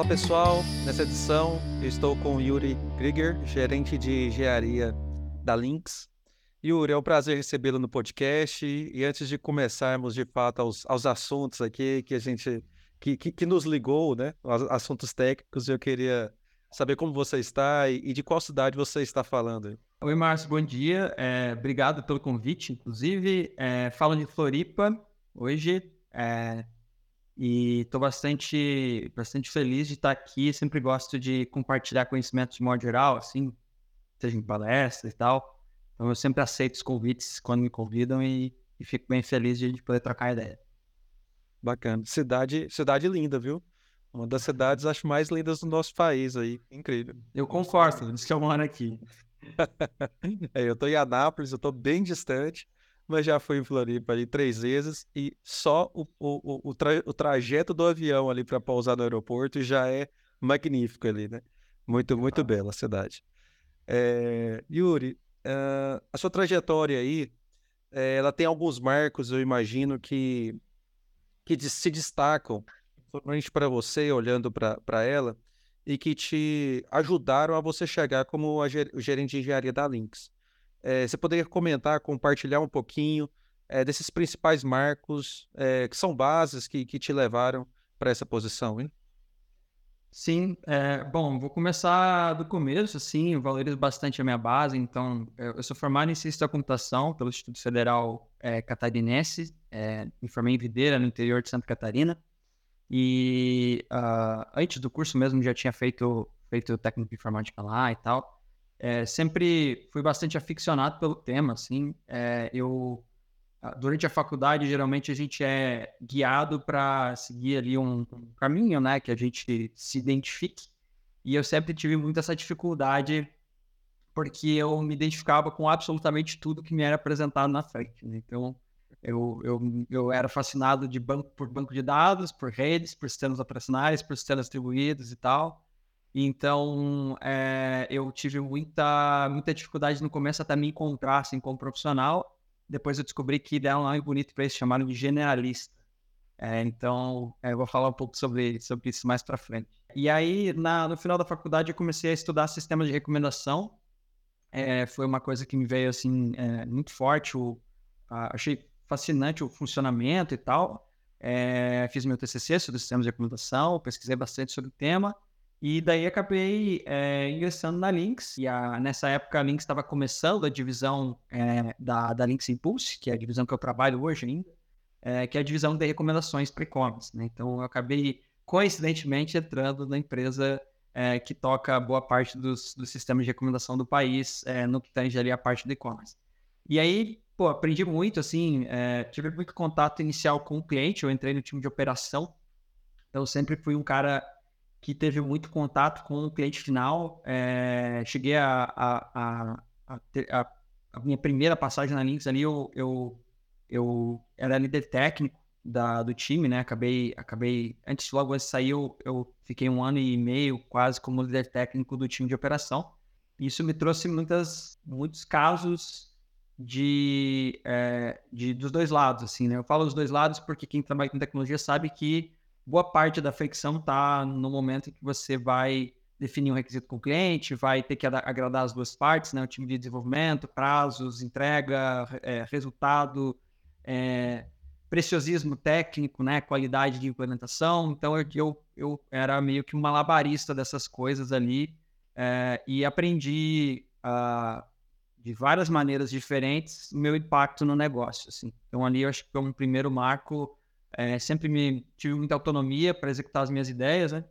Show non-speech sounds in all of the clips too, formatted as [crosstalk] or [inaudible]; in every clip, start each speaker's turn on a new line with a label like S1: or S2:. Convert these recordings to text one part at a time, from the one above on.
S1: Olá pessoal, nessa edição eu estou com Yuri Krieger, gerente de engenharia da Lynx. Yuri, é um prazer recebê-lo no podcast e antes de começarmos de fato aos, aos assuntos aqui que a gente que, que, que, nos ligou, né, assuntos técnicos, eu queria saber como você está e, e de qual cidade você está falando.
S2: Oi, Márcio, bom dia. É, obrigado pelo convite, inclusive. É, falo de Floripa hoje. É, e estou bastante, bastante feliz de estar aqui. Sempre gosto de compartilhar conhecimentos de modo geral, assim, seja em palestra e tal. Então eu sempre aceito os convites quando me convidam e, e fico bem feliz de, de, poder trocar ideia.
S1: Bacana. Cidade, cidade linda, viu? Uma das cidades, acho, mais lindas do nosso país aí. Incrível.
S2: Eu concordo, diz que eu moro aqui. [laughs]
S1: é, eu estou em Anápolis, eu estou bem distante mas já fui em Floripa ali três vezes e só o, o, o, tra o trajeto do avião ali para pousar no aeroporto já é magnífico ali, né? Muito, muito bela a cidade. É, Yuri, uh, a sua trajetória aí, é, ela tem alguns marcos, eu imagino, que, que se destacam, principalmente para você, olhando para ela, e que te ajudaram a você chegar como o gerente de engenharia da Lynx. É, você poderia comentar, compartilhar um pouquinho é, desses principais marcos é, que são bases que, que te levaram para essa posição, hein?
S2: Sim, bom, vou começar do começo, assim, eu valorizo bastante a minha base, então, eu sou formado em Ciência da Computação pelo Instituto Federal Catarinense, me formei em Videira, no interior de Santa Catarina, e uh, antes do curso mesmo já tinha feito, feito técnico de informática lá e tal, é, sempre fui bastante aficionado pelo tema, assim. É, eu durante a faculdade geralmente a gente é guiado para seguir ali um, um, caminho, né, que a gente se identifique. E eu sempre tive muita essa dificuldade porque eu me identificava com absolutamente tudo que me era apresentado na frente. Né? Então eu, eu, eu era fascinado de banco por banco de dados, por redes, por sistemas operacionais, por sistemas distribuídos e tal. Então, é, eu tive muita, muita dificuldade no começo até me encontrar assim, como profissional. Depois eu descobri que deram um nome bonito para isso, chamaram de generalista. É, então, é, eu vou falar um pouco sobre, sobre isso mais para frente. E aí, na, no final da faculdade, eu comecei a estudar sistemas de recomendação. É, foi uma coisa que me veio assim é, muito forte. O, a, achei fascinante o funcionamento e tal. É, fiz meu TCC sobre sistemas de recomendação, pesquisei bastante sobre o tema. E daí acabei é, ingressando na Lynx. E a, nessa época a Lynx estava começando a divisão é, da, da Lynx Impulse, que é a divisão que eu trabalho hoje ainda, é, que é a divisão de recomendações para e-commerce. Né? Então eu acabei, coincidentemente, entrando na empresa que toca boa parte dos, dos sistemas de recomendação do país, no que tange ali a parte do e-commerce. E aí, pô, aprendi muito, assim, tive muito contato inicial com o cliente, eu entrei no time de operação, então sempre fui um cara que teve muito contato com o cliente final. É, cheguei a, a, a, a, minha primeira passagem na Lynx ali, eu, eu, eu era líder técnico da, do time, né? Acabei, acabei antes logo antes de sair, eu, eu fiquei um ano e meio quase como líder técnico do time de operação. Isso me trouxe muitas, muitos casos de, é, de dos dois lados, assim, né? Eu falo dos dois lados porque quem trabalha com tecnologia sabe que boa parte da fricção está no momento que você vai definir um requisito com o cliente, vai ter que agradar as duas partes, né? O time de desenvolvimento, prazos, entrega, é, resultado, é, preciosismo técnico, né? Qualidade de implementação. Então eu, eu, eu era meio que um malabarista dessas coisas ali é, e aprendi uh, de várias maneiras diferentes o meu impacto no negócio. Assim. Então ali eu acho que foi um primeiro marco é, sempre me tive muita autonomia para executar as minhas ideias, né?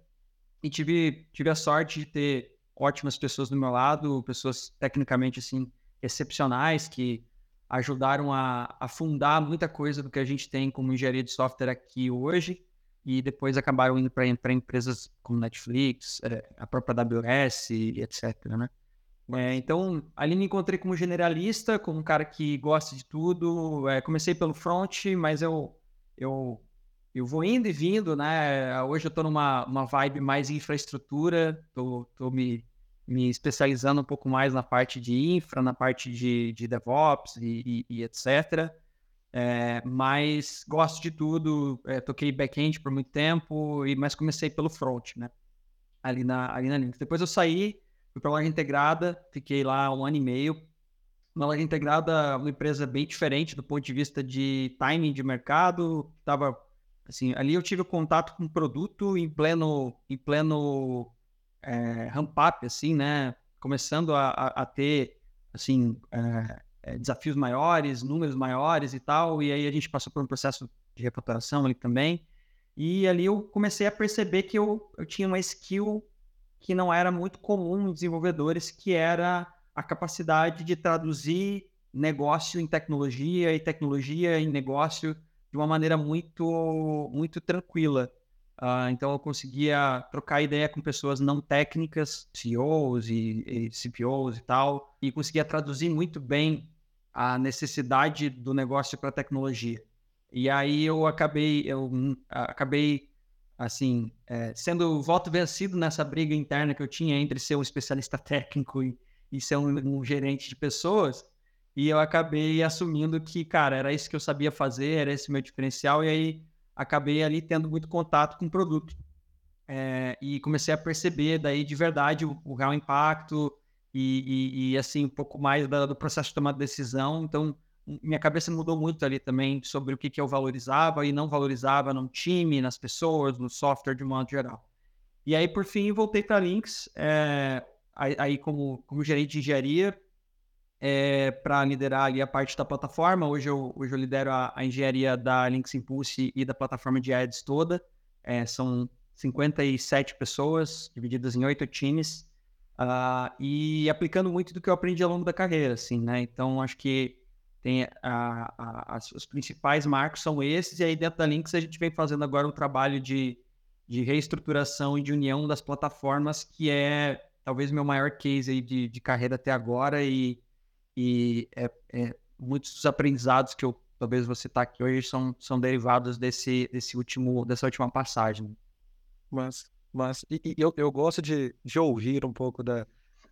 S2: E tive, tive a sorte de ter ótimas pessoas do meu lado, pessoas tecnicamente assim excepcionais que ajudaram a, a fundar muita coisa do que a gente tem como engenharia de software aqui hoje e depois acabaram indo para empresas como Netflix, é, a própria AWS etc, né? É, então, ali me encontrei como generalista, como um cara que gosta de tudo. É, comecei pelo front, mas eu eu, eu vou indo e vindo, né? Hoje eu estou numa uma vibe mais infraestrutura, estou me, me especializando um pouco mais na parte de infra, na parte de, de DevOps e, e, e etc. É, mas gosto de tudo, é, toquei back-end por muito tempo, e, mas comecei pelo front, né? ali na, ali na Linux. Depois eu saí, fui para a loja integrada, fiquei lá um ano e meio. Uma integrada, uma empresa bem diferente do ponto de vista de timing de mercado. Tava, assim, ali eu tive contato com o produto em pleno, em pleno é, ramp-up, assim, né? Começando a, a, a ter, assim, é, desafios maiores, números maiores e tal. E aí a gente passou por um processo de reputação ali também. E ali eu comecei a perceber que eu, eu tinha uma skill que não era muito comum em desenvolvedores, que era a capacidade de traduzir negócio em tecnologia e tecnologia em negócio de uma maneira muito, muito tranquila. Uh, então eu conseguia trocar ideia com pessoas não técnicas, CEOs e, e CPOs e tal, e conseguia traduzir muito bem a necessidade do negócio para a tecnologia. E aí eu acabei, eu hum, acabei assim, é, sendo voto vencido nessa briga interna que eu tinha entre ser um especialista técnico e, e ser um, um, gerente de pessoas. E eu acabei assumindo que, cara, era isso que eu sabia fazer, era esse meu diferencial, e aí acabei ali tendo muito contato com o produto. É, e comecei a perceber daí de verdade o, o real impacto e, e, e, assim, um pouco mais da, do processo de tomar decisão. Então, minha cabeça mudou muito ali também sobre o que, que eu valorizava e não valorizava no time, nas pessoas, no software de modo geral. E aí, por fim, voltei para Links, é, aí como, como gerente de engenharia, é, para liderar ali a parte da plataforma. Hoje eu, hoje eu lidero a, a engenharia da Links Impulse e da plataforma de ads toda. É, são 57 pessoas, divididas em oito times, uh, e aplicando muito do que eu aprendi ao longo da carreira, assim, né? Então, acho que tem a, a, as, os principais marcos são esses, e aí dentro da Links a gente vem fazendo agora um trabalho de, de reestruturação e de união das plataformas, que é talvez meu maior case aí de, de carreira até agora, e, e é, é, muitos dos aprendizados que eu talvez você está aqui hoje são, são derivados desse, desse último, dessa última passagem.
S1: Mas, mas e, e eu, eu gosto de, de ouvir um pouco da,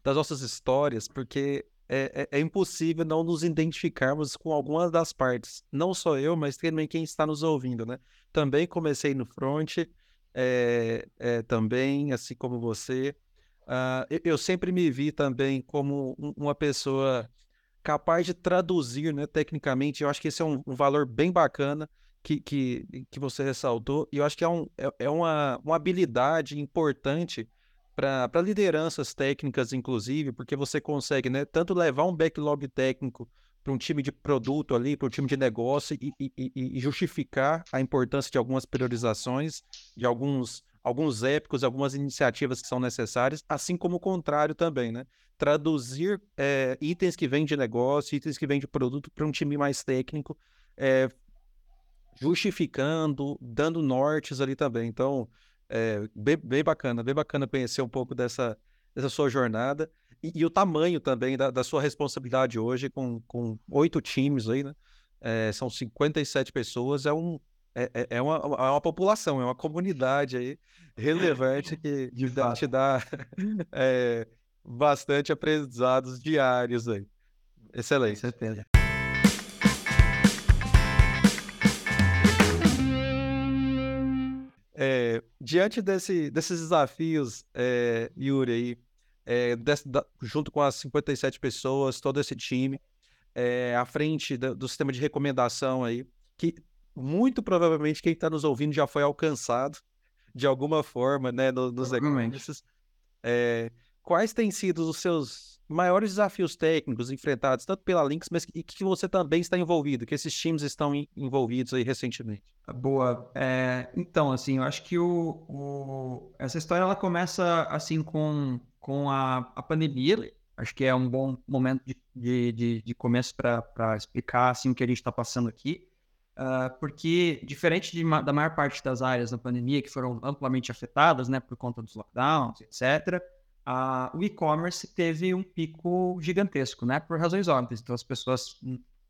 S1: das nossas histórias, porque é, é, é, impossível não nos identificarmos com alguma das partes. Não só eu, mas também quem está nos ouvindo, né? Também comecei no front, é, é, também, assim como você. Uh, eu, sempre me vi também como um, uma pessoa capaz de traduzir, né, tecnicamente. Eu acho que esse é um, um valor bem bacana que, que, que você ressaltou. E eu acho que é, um, é, é uma, uma habilidade importante para lideranças técnicas, inclusive, porque você consegue né, tanto levar um backlog técnico para um time de produto ali, para um time de negócio e, e, e, justificar a importância de algumas priorizações, de alguns, alguns épicos, algumas iniciativas que são necessárias, assim como o contrário também, né? Traduzir é, itens que vêm de negócio, itens que vêm de produto para um time mais técnico, é, justificando, dando nortes ali também. Então, é, bem, bem, bacana, bem bacana conhecer um pouco dessa, dessa sua jornada e, e o tamanho também da, da, sua responsabilidade hoje com, com oito times aí, né? São 57 pessoas, é, um, é, é, é, uma, é uma população, é uma comunidade aí relevante [laughs] que dá, te dá é, [laughs] bastante aprendizados diários aí. Excelente. Com certeza. É, diante desse, desses desafios, é, Yuri, aí, é, desse, da, junto com as 57 pessoas, todo esse time, é, à frente do, do, sistema de recomendação aí, que muito provavelmente quem está nos ouvindo já foi alcançado de alguma forma, né, no, nos negócios. É, quais têm sido os seus maiores desafios técnicos enfrentados, tanto pela Lynx, mas que, que você também está envolvido, que esses times estão em, envolvidos aí recentemente?
S2: Boa. É, então, assim, eu acho que o, o, essa história ela começa assim com, com a, a pandemia. Acho que é um bom momento de, de, de, de começo para explicar assim, o que a gente está passando aqui. Uh, porque, diferente de, da maior parte das áreas da pandemia que foram amplamente afetadas né, por conta dos lockdowns, etc., a, o e-commerce teve um pico gigantesco, né? Por razões óbvias. Então as pessoas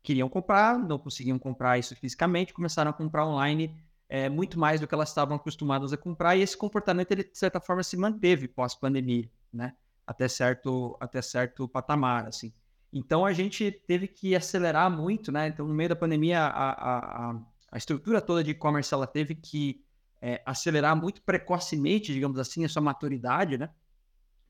S2: queriam comprar, não conseguiam comprar isso fisicamente, começaram a comprar online é, muito mais do que elas estavam acostumadas a comprar, e esse comportamento, ele, de certa forma, se manteve pós-pandemia, né? Até certo, até certo patamar, assim. Então a gente teve que acelerar muito, né? Então, no meio da pandemia, a, a, a, estrutura toda de e-commerce ela teve que é, acelerar muito precocemente, digamos assim, a sua maturidade, né?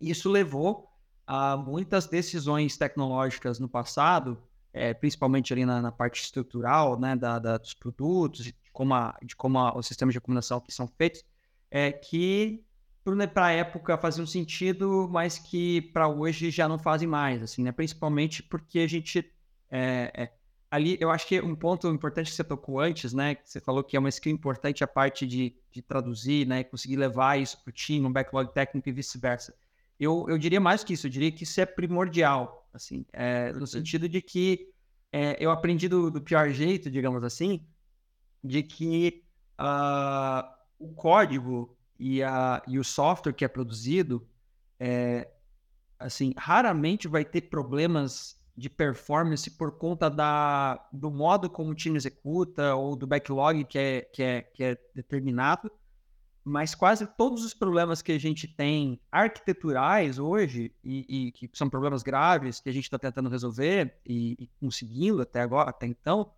S2: Isso levou a muitas decisões tecnológicas no passado, é, principalmente ali na, na, parte estrutural, né, da, da, dos produtos, de como, a, de como a, os sistemas de que são feitos, é, que para a época faziam sentido, mas que para hoje já não fazem mais, assim, né? Principalmente porque a gente é, é, ali, eu acho que um ponto importante que você tocou antes, né? Que você falou que é uma skill importante a parte de, de traduzir, né? Conseguir levar isso para o time, um backlog técnico e vice-versa. Eu, eu diria mais que isso, eu diria que isso é primordial, assim, é, no sentido de que é, eu aprendi do, do, pior jeito, digamos assim, de que uh, o código e, a, e o software que é produzido, é, assim, raramente vai ter problemas de performance por conta da, do modo como o time executa ou do backlog que é, que é, que é determinado, mas quase todos os problemas que a gente tem arquiteturais hoje, e, e que são problemas graves que a gente está tentando resolver e, e, conseguindo até agora, até então,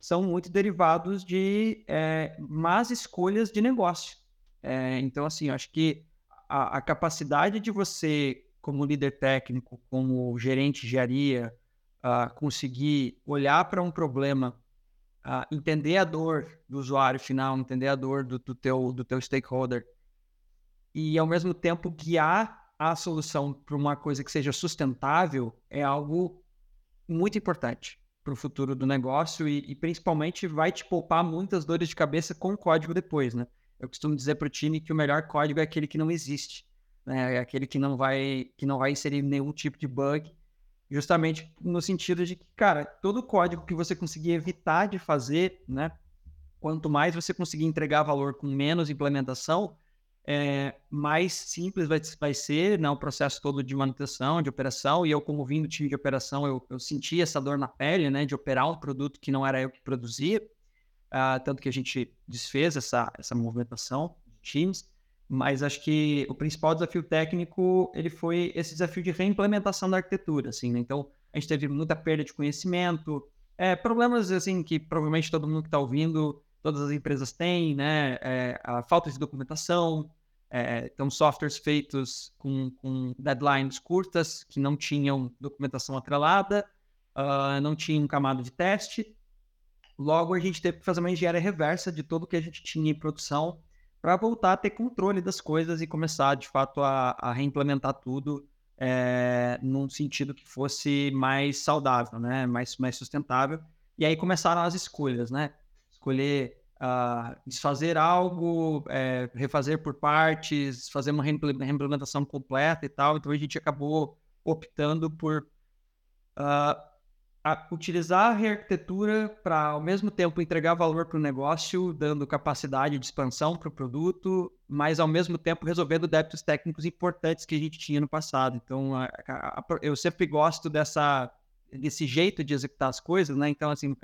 S2: são muito derivados de é, más escolhas de negócio. É, então, assim, acho que a, a, capacidade de você, como líder técnico, como gerente de engenharia, uh, conseguir olhar para um problema, uh, entender a dor do usuário final, entender a dor do, do, teu, do teu stakeholder e, ao mesmo tempo, guiar a solução para uma coisa que seja sustentável é algo muito importante para o futuro do negócio e, e, principalmente vai te poupar muitas dores de cabeça com o código depois, né? Eu costumo dizer para o time que o melhor código é aquele que não existe, né? É aquele que não vai que não vai inserir nenhum tipo de bug, justamente no sentido de que, cara, todo código que você conseguir evitar de fazer, né? Quanto mais você conseguir entregar valor com menos implementação, é, mais simples vai, vai ser né, o processo todo de manutenção, de operação. E eu, como vindo do time de operação, eu, eu senti essa dor na pele, né, de operar um produto que não era eu que produzia. Uh, tanto que a gente desfez essa, essa movimentação de times, mas acho que o principal desafio técnico ele foi esse desafio de reimplementação da arquitetura, assim, né? Então, a gente teve muita perda de conhecimento, é, problemas, assim, que provavelmente todo mundo que está ouvindo, todas as empresas têm, né? É, a falta de documentação, é, então, softwares feitos com, com, deadlines curtas, que não tinham documentação atrelada, uh, não tinham camada de teste, Logo, a gente teve que fazer uma engenharia reversa de tudo que a gente tinha em produção para voltar a ter controle das coisas e começar, de fato, a, a reimplementar tudo é, num sentido que fosse mais saudável, né? mais, mais sustentável. E aí começaram as escolhas, né? Escolher uh, desfazer algo, é, refazer por partes, fazer uma reimplementação completa e tal. Então a gente acabou optando por uh, a utilizar a rearquitetura para, ao mesmo tempo, entregar valor para o negócio, dando capacidade de expansão para o produto, mas, ao mesmo tempo, resolvendo débitos técnicos importantes que a gente tinha no passado. Então, a, a, eu sempre gosto dessa, desse jeito de executar as coisas, né? Então, assim,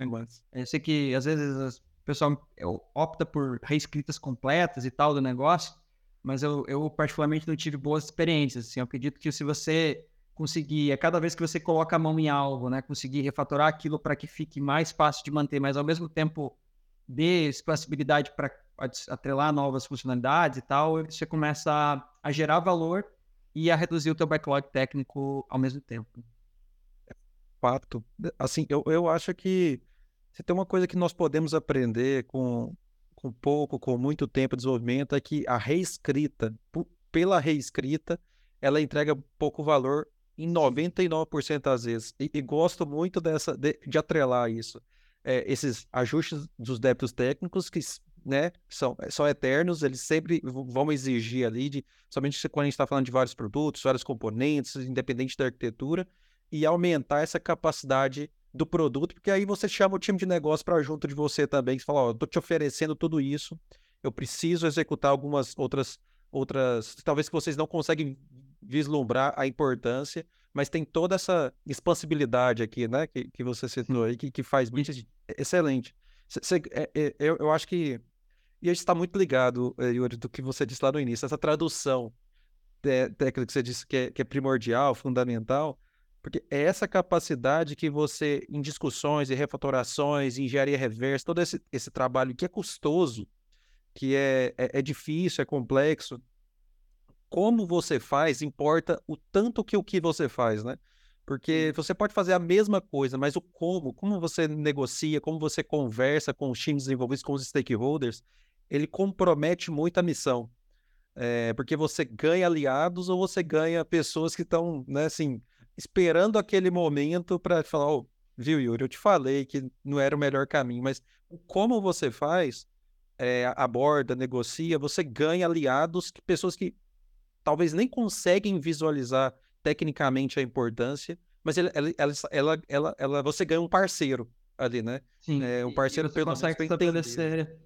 S2: eu sei que, às vezes, o pessoal opta por reescritas completas e tal do negócio, mas eu, eu particularmente, não tive boas experiências. Assim, eu acredito que se você conseguir, a cada vez que você coloca a mão em algo, né, conseguir refatorar aquilo para que fique mais fácil de manter, mas ao mesmo tempo dê possibilidade para atrelar novas funcionalidades e tal, você começa a, a, gerar valor e a reduzir o teu backlog técnico ao mesmo tempo.
S1: Fato. Assim, eu, eu acho que se tem uma coisa que nós podemos aprender com, com pouco, com muito tempo de desenvolvimento, é que a reescrita, pela reescrita, ela entrega pouco valor em 99% das vezes. E, e, gosto muito dessa de, de atrelar isso. É, esses ajustes dos débitos técnicos que né, são, são eternos, eles sempre vão exigir ali, de, somente quando a gente está falando de vários produtos, vários componentes, independente da arquitetura, e aumentar essa capacidade do produto, porque aí você chama o time de negócio para junto de você também, que fala, ó, eu tô te oferecendo tudo isso, eu preciso executar algumas outras outras, talvez que vocês não conseguem vislumbrar a importância, mas tem toda essa expansibilidade aqui, né, que, que você citou aí, que, que faz muito excelente. Cê, é, é, eu, eu acho que, e a gente está muito ligado, eh, Yuri, do que você disse lá no início, essa tradução técnica que você disse que é, que é primordial, fundamental, porque é essa capacidade que você, em discussões e refatorações, engenharia reversa, todo esse, esse trabalho que é custoso, que é, é, é difícil, é complexo. Como você faz importa o tanto que o que você faz, né? Porque você pode fazer a mesma coisa, mas o como, como você negocia, como você conversa com os times envolvidos, com os stakeholders, ele compromete muito a missão. É, porque você ganha aliados ou você ganha pessoas que estão, né, assim, esperando aquele momento para falar, oh, viu, Yuri, eu te falei que não era o melhor caminho, mas como você faz, é, aborda, negocia, você ganha aliados, pessoas que talvez nem conseguem visualizar tecnicamente a importância, mas ela, ela, ela, ela, ela você ganha um parceiro ali, né?
S2: Sim.
S1: É, um parceiro
S2: pelo consegue estabelecer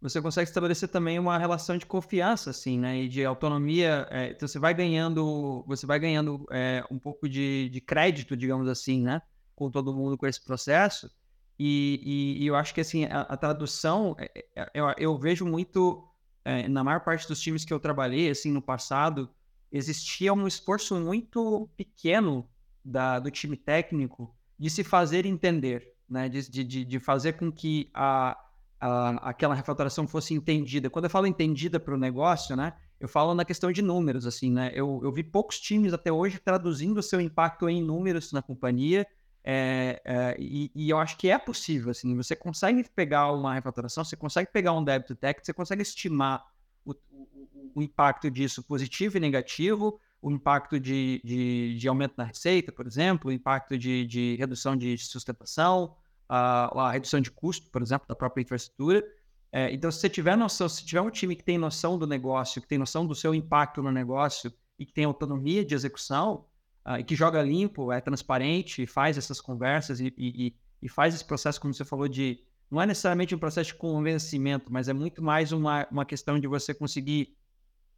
S2: você consegue estabelecer também uma relação de confiança, assim, né? E de autonomia. É, então você vai ganhando, você vai ganhando é, um pouco de, de, crédito, digamos assim, né? Com todo mundo com esse processo. E, e, e eu acho que assim a, a tradução, é, é, eu, eu, vejo muito é, na maior parte dos times que eu trabalhei, assim, no passado, existia um esforço muito pequeno da, do time técnico de se fazer entender, né? De, de, de fazer com que a, a, aquela refatoração fosse entendida. Quando eu falo entendida para o negócio, né? Eu falo na questão de números, assim, né? Eu, eu vi poucos times até hoje traduzindo o seu impacto em números na companhia. É, é, e, e, eu acho que é possível, assim, você consegue pegar uma refatoração, você consegue pegar um débito técnico, você consegue estimar o, o, o impacto disso positivo e negativo, o impacto de, de, de, aumento na receita, por exemplo, o impacto de, de redução de sustentação, a, a, redução de custo, por exemplo, da própria infraestrutura. É, então, se você tiver noção, se tiver um time que tem noção do negócio, que tem noção do seu impacto no negócio e que tem autonomia de execução, uh, e que joga limpo, é transparente, faz essas conversas e, e, e, faz esse processo, como você falou, de. Não é necessariamente um processo de convencimento, mas é muito mais uma, uma questão de você conseguir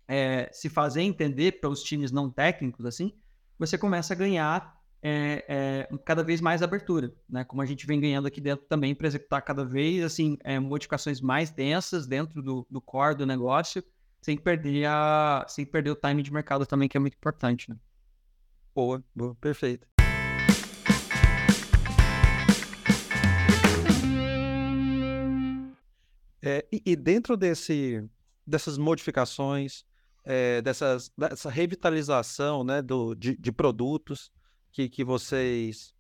S2: é, se fazer entender pelos times não técnicos, assim, você começa a ganhar é, é, cada vez mais abertura, né? Como a gente vem ganhando aqui dentro também para executar cada vez assim é, modificações mais densas dentro do, do, core do negócio, sem perder a, sem perder o time de mercado também que é muito importante, né?
S1: Boa, boa, perfeito. É, e, e, dentro desse, dessas modificações, é, dessas, dessa revitalização né, do, de, de produtos que, que vocês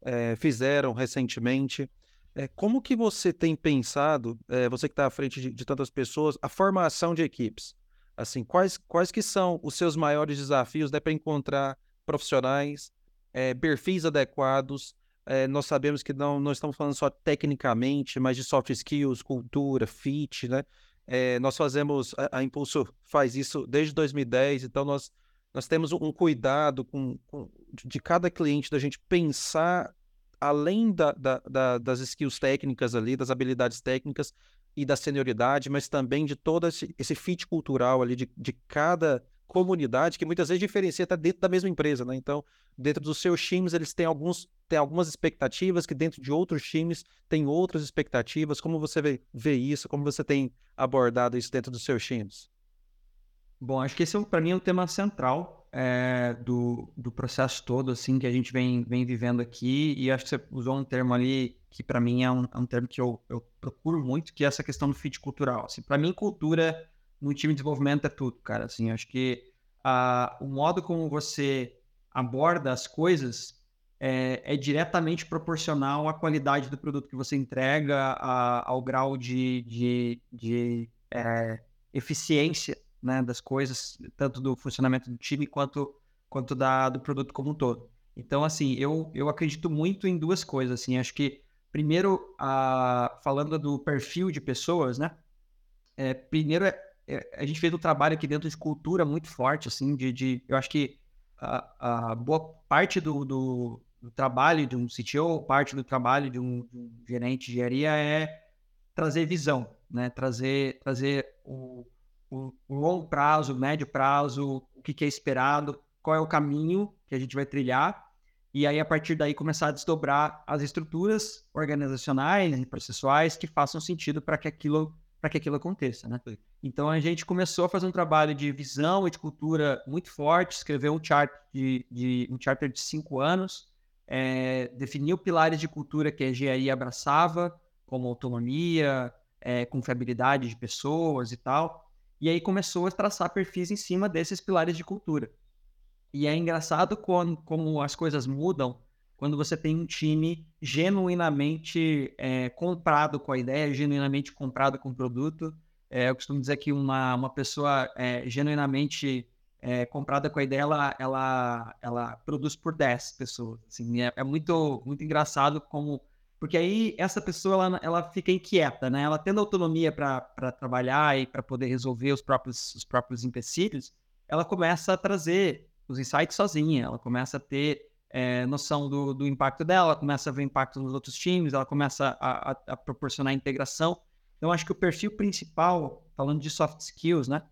S1: é, fizeram recentemente, é, como que você tem pensado, você que está à frente de, de tantas pessoas, a formação de equipes? Assim, quais, quais que são os seus maiores desafios né, para encontrar profissionais, é, perfis adequados. É, nós sabemos que não, não estamos falando só tecnicamente, mas de soft skills, cultura, fit, né? É, nós fazemos, a, a, Impulso faz isso desde 2010, então nós, nós temos um cuidado com, com de cada cliente, da gente pensar além da, da, da, das skills técnicas ali, das habilidades técnicas e da senioridade, mas também de todo esse, esse fit cultural ali, de, de cada comunidade que muitas vezes diferencia até dentro da mesma empresa, né? Então, dentro dos seus times, eles têm, alguns, têm algumas expectativas que dentro de outros times tem outras expectativas. Como você vê, vê isso? Como você tem abordado isso dentro dos seus times?
S2: Bom, acho que esse, é para mim, é um tema central é, do, do processo todo, assim, que a gente vem, vem vivendo aqui. E acho que você usou um termo ali que, para mim, é um, é um termo que eu, eu procuro muito, que é essa questão do fit cultural. Assim, para mim, cultura no time de desenvolvimento é tudo, cara. Assim, acho que uh, o modo como você aborda as coisas é, é, diretamente proporcional à qualidade do produto que você entrega, a, ao grau de, de, de é, eficiência né, das coisas, tanto do funcionamento do time quanto, quanto da, do produto como um todo. Então, assim, eu, eu acredito muito em duas coisas. Assim, acho que, primeiro, uh, falando do perfil de pessoas, né? É, primeiro é, a gente fez um trabalho aqui dentro de cultura muito forte, assim, de, de eu acho que a, a boa parte do, do, do, trabalho de um CTO, parte do trabalho de um, de um, gerente de engenharia é trazer visão, né? Trazer, trazer o, o, o longo prazo, o médio prazo, o que, que é esperado, qual é o caminho que a gente vai trilhar e aí a partir daí começar a desdobrar as estruturas organizacionais e processuais que façam sentido para que aquilo para que aquilo aconteça, né? Então a gente começou a fazer um trabalho de visão e de cultura muito forte, escreveu um chart de, de um charter de cinco anos, é, definiu pilares de cultura que a engenharia abraçava, como autonomia, é, confiabilidade de pessoas e tal. E aí começou a traçar perfis em cima desses pilares de cultura. E é engraçado como, como as coisas mudam quando você tem um time genuinamente é, comprado com a ideia, genuinamente comprado com o produto. É, eu costumo dizer que uma, uma pessoa é, genuinamente é, comprada com a ideia, ela, ela, ela produz por 10 pessoas. Assim, é, é, muito, muito engraçado como. Porque aí essa pessoa ela, ela fica inquieta, né? Ela tendo autonomia para trabalhar e para poder resolver os próprios, os próprios empecilhos, ela começa a trazer os insights sozinha, ela começa a ter é, noção do, do, impacto dela, ela começa a ver impacto nos outros times, ela começa a, a, a, proporcionar integração. Então, acho que o perfil principal, falando de soft skills, né?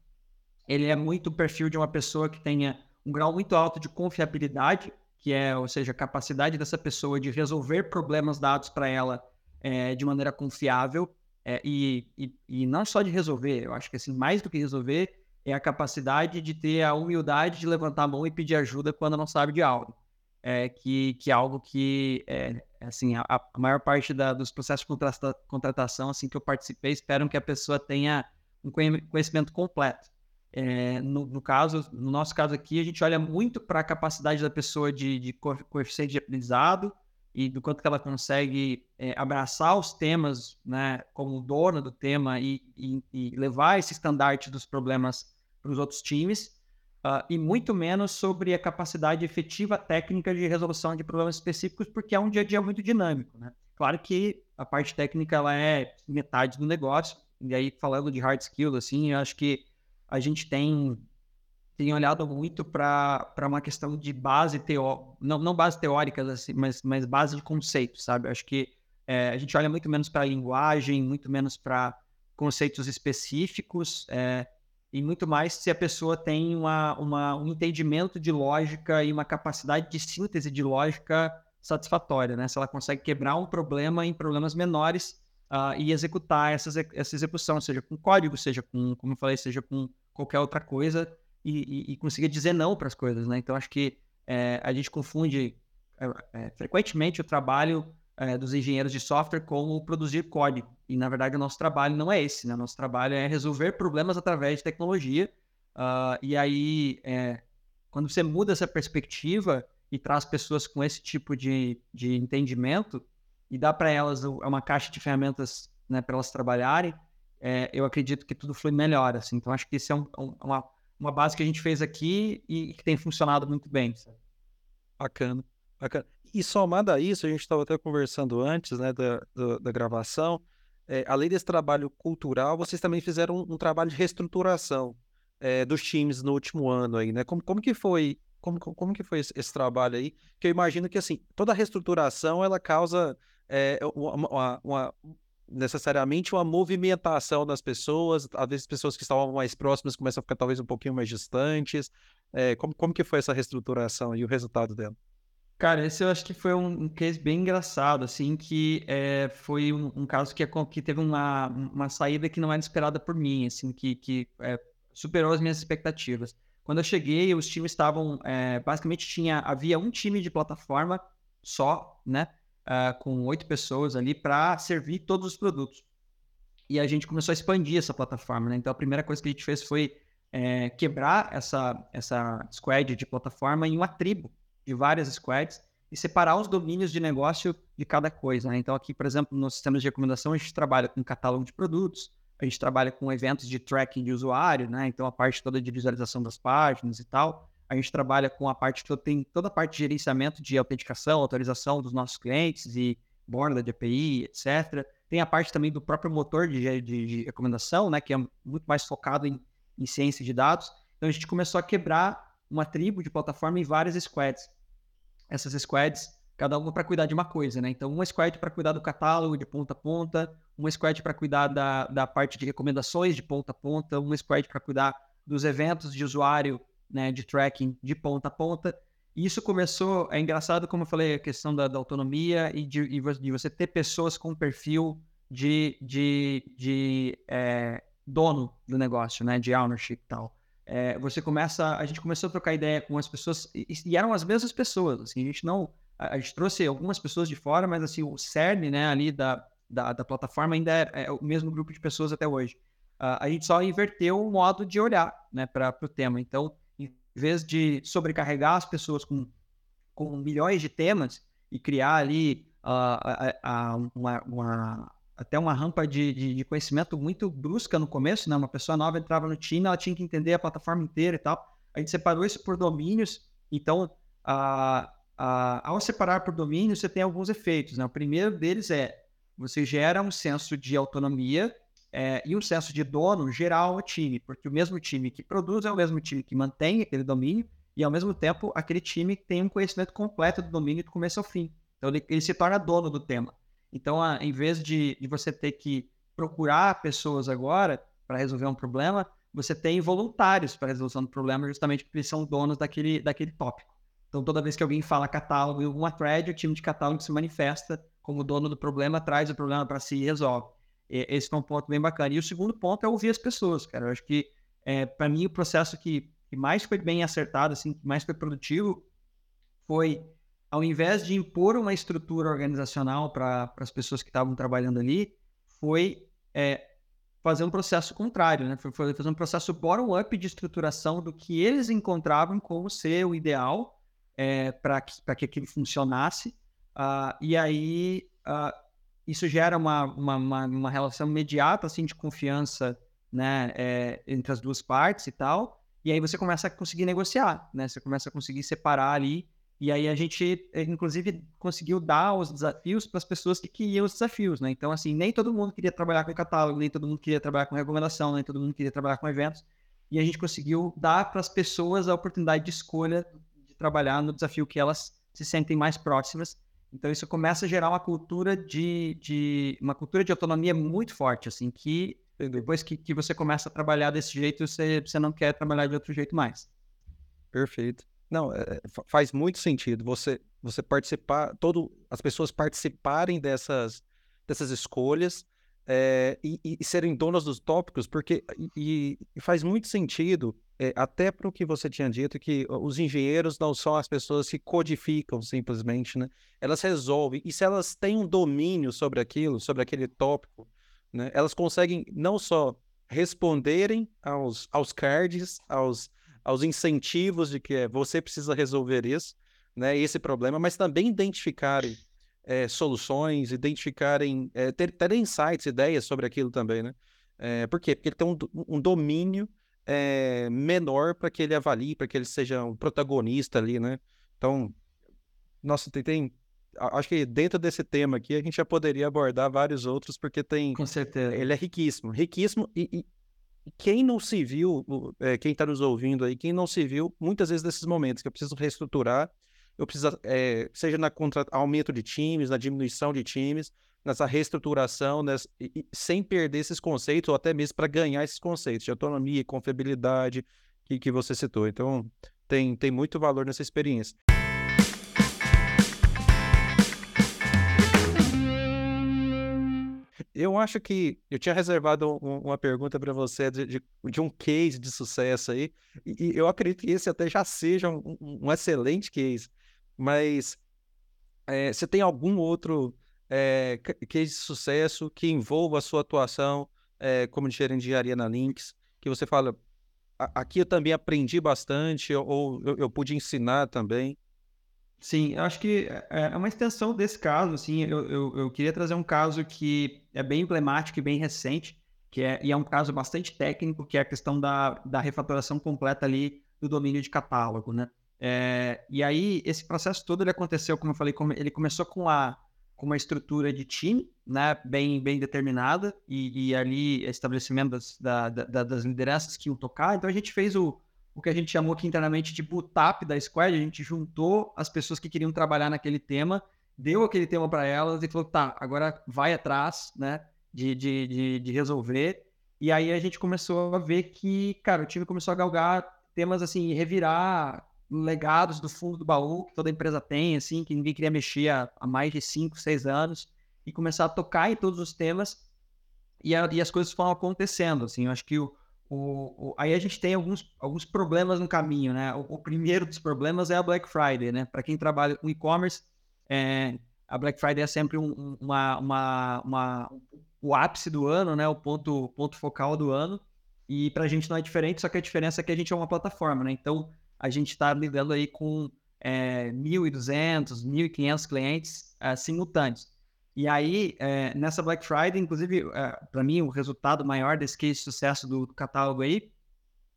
S2: Ele é muito o perfil de uma pessoa que tenha um grau muito alto de confiabilidade, que é, ou seja, a capacidade dessa pessoa de resolver problemas dados para ela é, de maneira confiável, é, e, e, e não só de resolver, eu acho que assim, mais do que resolver, é a capacidade de ter a humildade de levantar a mão e pedir ajuda quando não sabe de algo é, que, que é algo que, é, assim, a, a, maior parte da, dos processos de contratação, assim, que eu participei, esperam que a pessoa tenha um conhecimento completo. É, no, no, caso, no nosso caso aqui, a gente olha muito para a capacidade da pessoa de, de coeficiente de aprendizado e do quanto que ela consegue é, abraçar os temas, né, como dona do tema e, e, e levar esse estandarte dos problemas para os outros times uh, e muito menos sobre a capacidade efetiva técnica de resolução de problemas específicos, porque é um dia a dia muito dinâmico. Né? Claro que a parte técnica ela é metade do negócio, e aí falando de hard skills, assim, eu acho que a gente tem, tem olhado muito para uma questão de base teórica, não, não base teóricas, assim, mas, mas base de conceitos, sabe? Acho que é, a gente olha muito menos para linguagem, muito menos para conceitos específicos, é, e muito mais se a pessoa tem uma, uma, um entendimento de lógica e uma capacidade de síntese de lógica satisfatória, né? Se ela consegue quebrar um problema em problemas menores uh, e executar essas, essa execução, seja com código, seja com, como eu falei, seja com qualquer outra coisa e, e, e conseguir dizer não para as coisas, né? Então acho que é, a gente confunde é, é, frequentemente o trabalho é, dos engenheiros de software como produzir código. E, na verdade, o nosso trabalho não é esse, né? Nosso trabalho é resolver problemas através de tecnologia. Uh, e aí, é, quando você muda essa perspectiva e traz pessoas com esse tipo de, de entendimento e dá para elas uma caixa de ferramentas né, para elas trabalharem, é, eu acredito que tudo flui melhor. Assim. Então, acho que isso é um, um, uma, uma base que a gente fez aqui e que tem funcionado muito bem.
S1: Bacana, bacana. E somado a isso, a gente estava até conversando antes né, da, da, da gravação, é, além desse trabalho cultural, vocês também fizeram um, um trabalho de reestruturação é, dos times no último ano aí, né? Como, como que foi como, como que foi esse, esse, trabalho aí? Que eu imagino que, assim, toda reestruturação, ela causa é, uma, uma, uma, necessariamente uma movimentação das pessoas, às vezes pessoas que estavam mais próximas começam a ficar talvez um pouquinho mais distantes. Como, como que foi essa reestruturação e o resultado dela?
S2: Cara, esse eu acho que foi um, case bem engraçado, assim, que é, foi um, um, caso que, que teve uma, uma saída que não era esperada por mim, assim, que, que é, superou as minhas expectativas. Quando eu cheguei, os times estavam, é, basicamente tinha, havia um time de plataforma só, né, uh, com oito pessoas ali para servir todos os produtos. E a gente começou a expandir essa plataforma, né, então a primeira coisa que a gente fez foi quebrar essa, essa squad de plataforma em uma tribo, de várias squads e separar os domínios de negócio de cada coisa. Né? Então, aqui, por exemplo, no sistema de recomendação, a gente trabalha com catálogo de produtos, a gente trabalha com eventos de tracking de usuário, né? então a parte toda de visualização das páginas e tal. A gente trabalha com a parte que tem toda a parte de gerenciamento de autenticação, autorização dos nossos clientes e borda de API, etc. Tem a parte também do próprio motor de, de, de recomendação, né? que é muito mais focado em, em ciência de dados. Então, a gente começou a quebrar uma tribo de plataforma em várias squads essas squads, cada uma para cuidar de uma coisa, né? Então, uma squad para cuidar do catálogo de ponta a ponta, uma squad para cuidar da, da parte de recomendações de ponta a ponta, uma squad para cuidar dos eventos de usuário, né, de tracking de ponta a ponta. E isso começou, é engraçado como eu falei, a questão da, da autonomia e de, de, você ter pessoas com perfil de, de, de é, dono do negócio, né, de ownership e tal é, você começa, a gente começou a trocar ideia com as pessoas e, e eram as mesmas pessoas, assim, a gente não, a, a, gente trouxe algumas pessoas de fora, mas assim, o cerne, né, ali da, da, da plataforma ainda é, é, o mesmo grupo de pessoas até hoje. Uh, a gente só inverteu o modo de olhar né, para o tema. Então, em vez de sobrecarregar as pessoas com, com milhões de temas e criar ali uh, uma, uma, até uma rampa de, de, de, conhecimento muito brusca no começo, né? uma pessoa nova entrava no time, ela tinha que entender a plataforma inteira e tal. A gente separou isso por domínios. Então, uh, ao separar por domínio, você tem alguns efeitos. Né? O primeiro deles é você gera um senso de autonomia é, e um senso de dono geral ao time, porque o mesmo time que produz é o mesmo time que mantém aquele domínio e, ao mesmo tempo, aquele time tem um conhecimento completo do domínio do começo ao fim. Então, ele, ele se torna dono do tema. Então, em vez de, de você ter que procurar pessoas agora para resolver um problema, você tem voluntários para a resolução do problema, justamente porque eles são donos daquele, daquele tópico. Então, toda vez que alguém fala catálogo em alguma thread, o time de catálogo se manifesta como dono do problema, traz o problema para si e resolve. Esse é um ponto bem bacana. E o segundo ponto é ouvir as pessoas, cara. Eu acho que, é, para mim, o processo que, que, mais foi bem acertado, assim, que mais foi produtivo, foi, ao invés de impor uma estrutura organizacional para as pessoas que estavam trabalhando ali, foi é, fazer um processo contrário, né? Foi, fazer um processo bottom-up de estruturação do que eles encontravam como ser o ideal é, para que, que aquilo funcionasse. Uh, e aí, uh, isso gera uma, uma, uma, uma, relação imediata assim, de confiança né, é, entre as duas partes e tal. E aí você começa a conseguir negociar, né? Você começa a conseguir separar ali. E aí a gente, eh, inclusive, conseguiu dar os desafios para as pessoas que queriam os desafios, né? Então, assim, nem todo mundo queria trabalhar com catálogo, nem todo mundo queria trabalhar com recomendação, nem todo mundo queria trabalhar com eventos. E a gente conseguiu dar para as pessoas a oportunidade de escolha de trabalhar no desafio que elas se sentem mais próximas então isso começa a gerar uma cultura de, de uma cultura de autonomia muito forte, assim, que depois que, que você começa a trabalhar desse jeito, você, você não quer trabalhar de outro jeito mais.
S1: Perfeito. Não, é, faz muito sentido você você participar, todo as pessoas participarem dessas dessas escolhas é, e, e, serem donas dos tópicos, porque e, e faz muito sentido é, até para o que você tinha dito, que os engenheiros não são as pessoas que codificam simplesmente, né? Elas resolvem. E se elas têm um domínio sobre aquilo, sobre aquele tópico, né? Elas conseguem não só responderem aos, aos cards, aos, aos incentivos de que é, você precisa resolver isso, né? Esse problema, mas também identificarem é, soluções, identificarem, é, ter, ter insights, ideias sobre aquilo também, né? É, por quê? Porque ele tem um, um domínio é, menor para que ele avalie, para que ele seja um protagonista ali, né? Então, nossa, tem, tem, Acho que dentro desse tema aqui a gente já poderia abordar vários outros, porque tem.
S2: Com certeza.
S1: Ele é riquíssimo, riquíssimo. E, e quem não se viu, é, quem está nos ouvindo aí, quem não se viu, muitas vezes nesses momentos que eu preciso reestruturar, eu preciso, é, seja na contra, aumento de times, na diminuição de times, nessa reestruturação, nessa, e, sem perder esses conceitos, ou até mesmo para ganhar esses conceitos de autonomia, confiabilidade que, que você citou. Então, tem, tem muito valor nessa experiência. Eu acho que eu tinha reservado um, uma pergunta para você de, de, de, um case de sucesso aí, e, e, eu acredito que esse até já seja um, um excelente case, mas é, você tem algum outro é, case de sucesso que envolva a sua atuação é, como gerente de engenharia na Lynx, que você fala, aqui eu também aprendi bastante, ou eu, eu pude ensinar também?
S2: Sim, eu acho que é uma extensão desse caso, assim, eu, eu, eu, queria trazer um caso que é bem emblemático e bem recente, que é, e é um caso bastante técnico, que é a questão da, da refatoração completa ali do domínio de catálogo, né? É, e aí, esse processo todo, ele aconteceu, como eu falei, ele começou com a, com uma estrutura de time, né, bem, bem determinada, e, e ali estabelecimento das, da, da, das lideranças que iam tocar. Então a gente fez o, o que a gente chamou aqui internamente de bootap da squad, a gente juntou as pessoas que queriam trabalhar naquele tema, deu aquele tema para elas e falou, tá, agora vai atrás, né, de, de, de, de resolver. E aí a gente começou a ver que, cara, o time começou a galgar temas assim, revirar legados do fundo do baú que toda empresa tem, assim, que ninguém queria mexer há, há mais de 5, 6 anos, e começar a tocar em todos os temas, e, a, e as coisas foram acontecendo, assim, eu acho que o, o, o, aí a gente tem alguns, alguns problemas no caminho, né? O, o, primeiro dos problemas é a Black Friday, né? Para quem trabalha com e-commerce, é, a Black Friday é sempre um, uma, uma, uma, o ápice do ano, né? O ponto, ponto focal do ano. E para a gente não é diferente, só que a diferença é que a gente é uma plataforma, né? Então, a gente está lidando aí com é, 1.200, 1.500 clientes é, simultâneos. E aí, é, nessa Black Friday, inclusive, é, para mim, o resultado maior desse case de sucesso do, do catálogo aí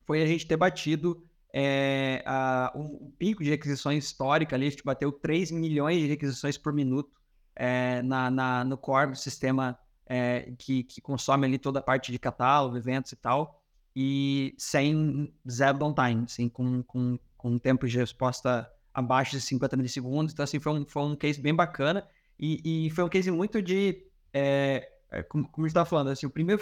S2: foi a gente ter batido é, a, pico de requisições histórica ali, a gente bateu 3 milhões de requisições por minuto é, na, na, no core sistema é, que, que consome ali toda a parte de catálogo, eventos e tal, e sem zero downtime, assim, com, com, com um tempo de resposta abaixo de 50 milissegundos. Então, assim, foi um, foi um case bem bacana e, e foi um case muito de, é, como, como a gente estava falando, assim, o primeiro,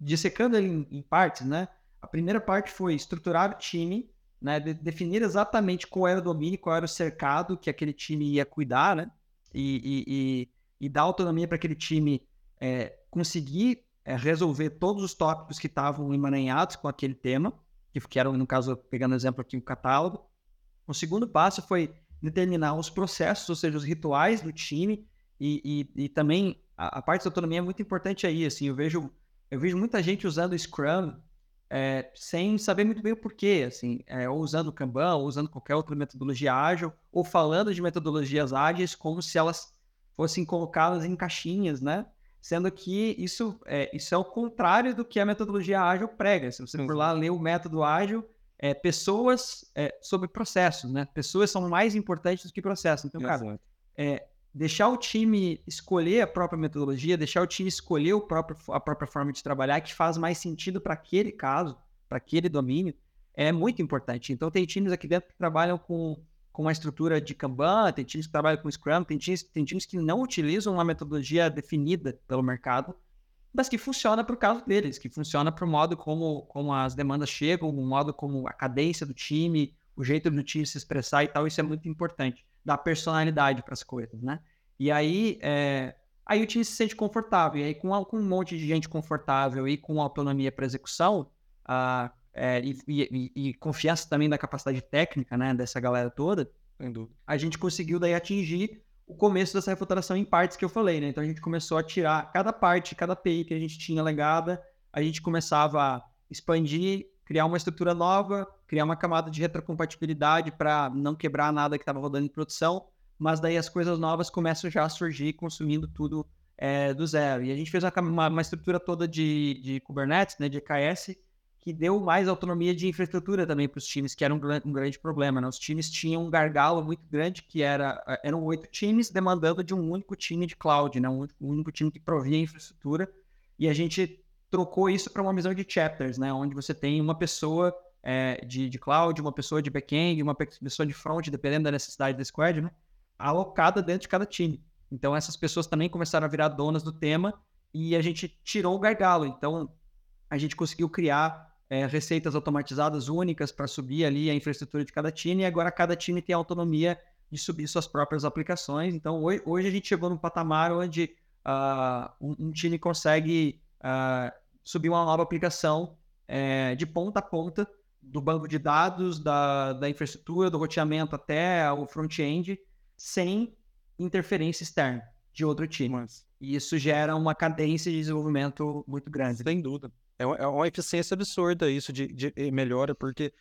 S2: dissecando ele em, em, partes, né? A primeira parte foi estruturar o time, né? De, definir exatamente qual era o domínio, qual era o cercado que aquele time ia cuidar, né? E, e, e, e dar autonomia para aquele time é, conseguir é, resolver todos os tópicos que estavam emaranhados com aquele tema, que, que eram, no caso, pegando exemplo aqui, o catálogo. O segundo passo foi determinar os processos, ou seja, os rituais do time, e, e, e também a, a, parte da autonomia é muito importante aí, assim, eu vejo, eu vejo muita gente usando o Scrum é, sem saber muito bem o porquê, assim, é, ou usando o Kanban, ou usando qualquer outra metodologia ágil, ou falando de metodologias ágeis como se elas fossem colocadas em caixinhas, né? sendo que isso é, isso é o contrário do que a metodologia ágil prega. Se você for lá ler o método ágil, é, pessoas é, sobre processos, né? Pessoas são mais importantes do que processos. Então, cara, é, deixar o time escolher a própria metodologia, deixar o time escolher o próprio, a própria forma de trabalhar que faz mais sentido para aquele caso, para aquele domínio, é muito importante. Então, tem times aqui dentro que trabalham com com uma estrutura de Kanban, tem times que trabalham com Scrum, tem times, tem times que não utilizam uma metodologia definida pelo mercado, mas que funciona para o caso deles, que funciona para o modo como, como as demandas chegam, o modo como a cadência do time, o jeito do time se expressar e tal, isso é muito importante, dar personalidade para as coisas, né? E aí, é, aí o time se sente confortável, e aí com, com um monte de gente confortável e com autonomia para execução, uh, é, e, e, e, confiança também da capacidade técnica, né, dessa galera toda, a gente conseguiu daí atingir o começo dessa refuturação em partes que eu falei, né? Então a gente começou a tirar cada parte, cada API que a gente tinha legada, a gente começava a expandir, criar uma estrutura nova, criar uma camada de retrocompatibilidade para não quebrar nada que estava rodando em produção, mas daí as coisas novas começam já a surgir consumindo tudo é, do zero. E a gente fez uma, uma estrutura toda de, de Kubernetes, né, de EKS, que deu mais autonomia de infraestrutura também para os times, que era um, um, grande problema. Né? Os times tinham um gargalo muito grande, que era eh, eram oito times demandando de um único time de cloud, né? um, um único time que provia infraestrutura, e a gente trocou isso para uma visão de chapters, né? onde você tem uma pessoa é, de, de cloud, uma pessoa de back-end, uma pessoa de front, dependendo da necessidade da squad, né? alocada dentro de cada time. Então essas pessoas também começaram a virar donas do tema e a gente tirou o gargalo. Então a gente conseguiu criar é, receitas automatizadas únicas para subir ali a infraestrutura de cada time, e agora cada time tem autonomia de subir suas próprias aplicações. Então, hoje, hoje a gente chegou num patamar onde uh, um, um, time consegue uh, subir uma nova aplicação é, de ponta a ponta, do banco de dados, da, da infraestrutura, do roteamento até o front-end, sem interferência externa de outro time. Mas... E isso gera uma cadência de desenvolvimento muito grande.
S1: Sem dúvida. É uma, é uma eficiência absurda isso de, de, melhora, porque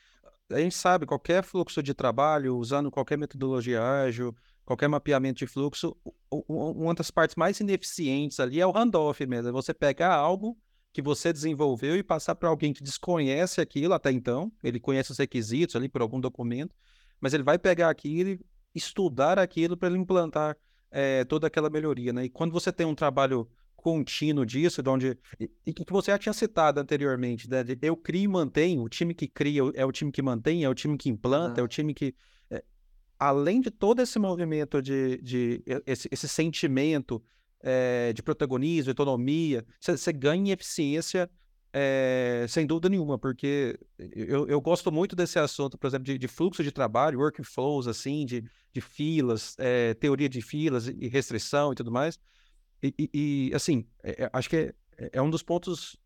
S1: a gente sabe, qualquer fluxo de trabalho, usando qualquer metodologia ágil, qualquer mapeamento de fluxo, uma das partes mais ineficientes ali é o handoff mesmo. É você pegar algo que você desenvolveu e passar para alguém que desconhece aquilo até então, ele conhece os requisitos ali por algum documento, mas ele vai pegar aquilo e estudar aquilo para ele implantar é, toda aquela melhoria, né? E quando você tem um trabalho contínuo disso, de onde. E que você já tinha citado anteriormente, né? Eu crio e mantenho, o time que cria é o time que mantém, é o time que implanta, é o time que. É, além de todo esse movimento de. de esse, esse sentimento é, de protagonismo, autonomia, você ganha eficiência. É, sem dúvida nenhuma, porque eu, eu gosto muito desse assunto, por exemplo, de, de fluxo de trabalho, workflows, assim, de, de filas, é, teoria de filas e restrição e tudo mais, e, e, assim, é, é, acho que é, é, um dos pontos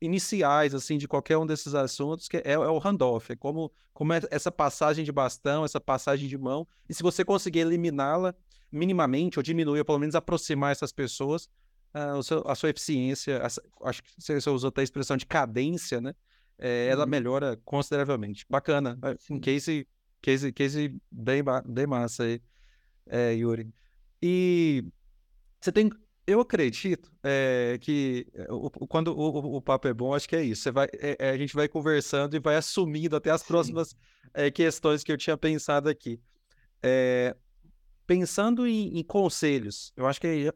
S1: iniciais, assim, de qualquer um desses assuntos, que é, é o handoff, é como, como é essa passagem de bastão, essa passagem de mão, e se você conseguir eliminá-la, minimamente ou diminuir, ou pelo menos aproximar essas pessoas, uh, seu, a sua eficiência, a, acho que você usou até a expressão de cadência, né? É, ela uhum. melhora consideravelmente. Bacana. Um case, case, case bem, bem massa aí, é, Yuri. E você tem. Eu acredito é, que o, quando o, o, papo é bom, acho que é isso. Você vai, é, a gente vai conversando e vai assumindo até as próximas questões que eu tinha pensado aqui. pensando em, em, conselhos, eu acho que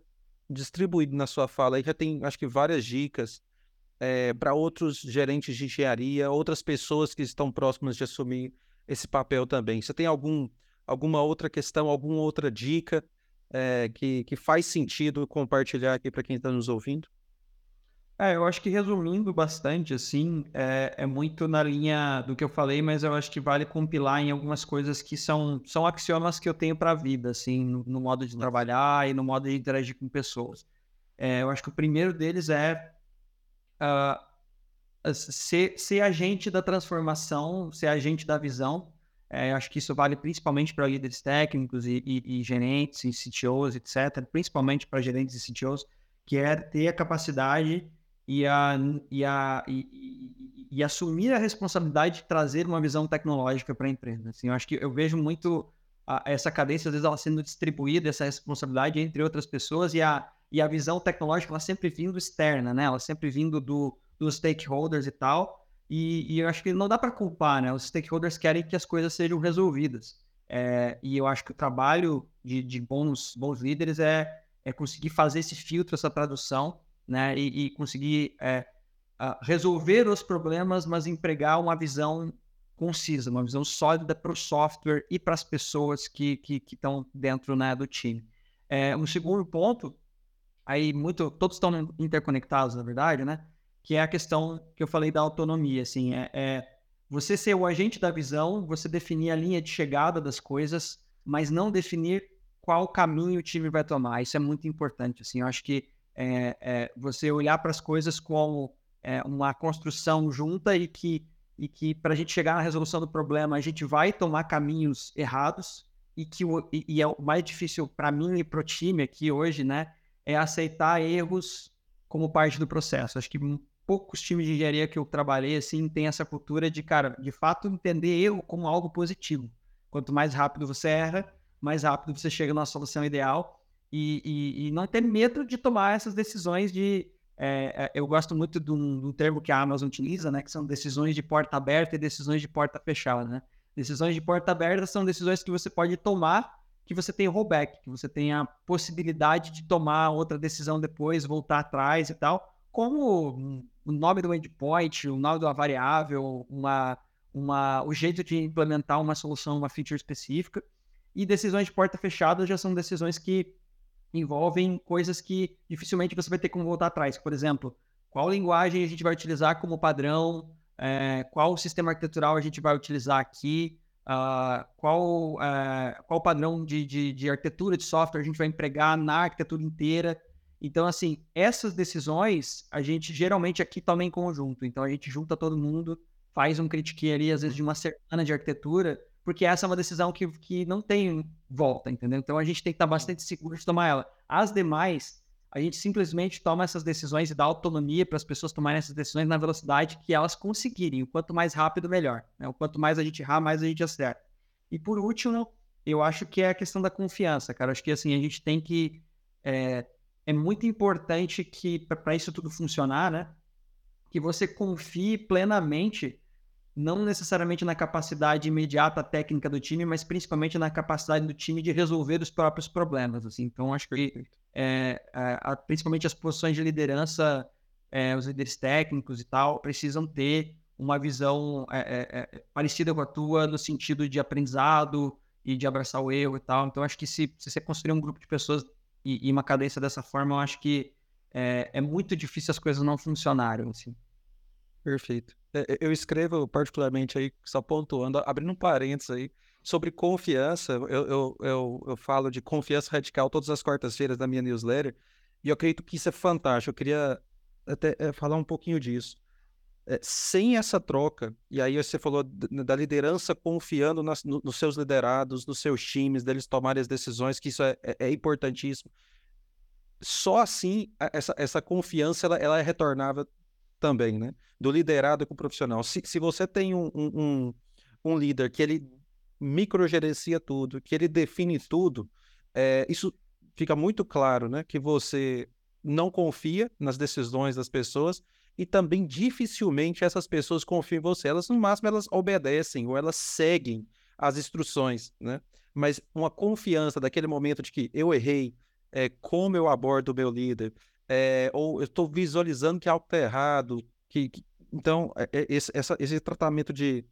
S1: distribuído na sua fala aí já tem, acho que várias dicas para outros gerentes de engenharia, outras pessoas que estão próximas de assumir esse papel também. Você tem algum, alguma outra questão, alguma outra dica é, que, que faz sentido compartilhar aqui para quem está nos ouvindo?
S2: É, eu acho que resumindo bastante, assim, é, é, muito na linha do que eu falei, mas eu acho que vale compilar em algumas coisas que são, são axiomas que eu tenho para a vida, assim, no, no, modo de trabalhar e no modo de interagir com pessoas. É, eu acho que o primeiro deles é uh, ser, ser agente da transformação, ser agente da visão, é, acho que isso vale principalmente para líderes técnicos e, e, e, gerentes e CTOs, etc. Principalmente para gerentes e CTOs, que é ter a capacidade e, a, e, a, e, e, assumir a responsabilidade de trazer uma visão tecnológica para a empresa. Assim, eu acho que eu vejo muito a, essa cadência, às vezes, ela sendo distribuída, essa responsabilidade entre outras pessoas e a, e a visão tecnológica ela sempre vindo externa, né? Ela sempre vindo do, dos stakeholders e tal. E, e eu acho que não dá para culpar, né? Os stakeholders querem que as coisas sejam resolvidas. É, e eu acho que o trabalho de, de bons, bons líderes é, é conseguir fazer esse filtro, essa tradução, né? E, e conseguir é, resolver os problemas, mas empregar uma visão concisa, uma visão sólida para o software e para as pessoas que estão dentro né, do time. É, um segundo ponto, aí muito, todos estão interconectados, na verdade, né? Que é a questão que eu falei da autonomia, assim, é, é, você ser o agente da visão, você definir a linha de chegada das coisas, mas não definir qual caminho o time vai tomar. Isso é muito importante, assim, eu acho que é, é você olhar para as coisas como é, uma construção junta e que e que para a gente chegar na resolução do problema a gente vai tomar caminhos errados e que o, e, e é o mais difícil para mim e para o time aqui hoje, né, é aceitar erros como parte do processo. Acho que poucos times de engenharia que eu trabalhei, assim, tem essa cultura de, cara, de fato entender erro como algo positivo. Quanto mais rápido você erra, mais rápido você chega na solução ideal e, e, e não ter medo de tomar essas decisões de... É, eu gosto muito do, termo que a Amazon utiliza, né? Que são decisões de porta aberta e decisões de porta fechada, né? Decisões de porta aberta são decisões que você pode tomar que você tem rollback, que você tem a possibilidade de tomar outra decisão depois, voltar atrás e tal, como o nome do endpoint, o nome da variável, uma, uma, o jeito de implementar uma solução, uma feature específica. E decisões de porta fechada já são decisões que envolvem coisas que dificilmente você vai ter como voltar atrás. Por exemplo, qual linguagem a gente vai utilizar como padrão, é, qual sistema arquitetural a gente vai utilizar aqui, uh, qual, uh, qual padrão de, de, de arquitetura de software a gente vai empregar na arquitetura inteira. Então, assim, essas decisões a gente geralmente aqui toma em conjunto. Então, a gente junta todo mundo, faz um critique ali, às vezes, de uma semana de arquitetura, porque essa é uma decisão que, que não tem volta, entendeu? Então, a gente tem que estar bastante seguro de tomar ela. As demais, a gente simplesmente toma essas decisões e dá autonomia para as pessoas tomarem essas decisões na velocidade que elas conseguirem. O quanto mais rápido, melhor. Né? O quanto mais a gente errar, mais a gente acerta. E por último, eu acho que é a questão da confiança, cara. Acho que assim, a gente tem que é, é muito importante que, para isso tudo funcionar, né? Que você confie plenamente, não necessariamente na capacidade imediata técnica do time, mas principalmente na capacidade do time de resolver os próprios problemas. Assim. Então, acho que é, é, principalmente as posições de liderança, é, os líderes técnicos e tal, precisam ter uma visão é, é, é, parecida com a tua no sentido de aprendizado e de abraçar o erro e tal. Então, acho que se, se você construir um grupo de pessoas e, e uma cadência dessa forma, eu acho que é, é, muito difícil as coisas não funcionarem. Assim.
S1: Perfeito. É, eu escrevo particularmente aí, só pontuando, abrindo um parênteses aí, sobre confiança. Eu, eu, eu, eu falo de confiança radical todas as quartas-feiras na minha newsletter, e eu acredito que isso é fantástico. Eu queria até é, falar um pouquinho disso. É, sem essa troca, e aí você falou da liderança confiando nas, no, nos seus liderados, nos seus times, deles tomarem as decisões, que isso é, é, é importantíssimo. Só assim essa, essa confiança ela, ela é retornável também, né? Do liderado com o profissional. Se, se você tem um, um, um líder que ele microgerencia tudo, que ele define tudo, é, isso fica muito claro, né? Que você não confia nas decisões das pessoas e também dificilmente essas pessoas confiam em você. Elas, no máximo, elas obedecem ou elas seguem as instruções, né? Mas uma confiança daquele momento de que eu errei, é, como eu abordo o meu líder, é, ou eu estou visualizando que algo está errado, que, que então é, esse, essa, esse tratamento de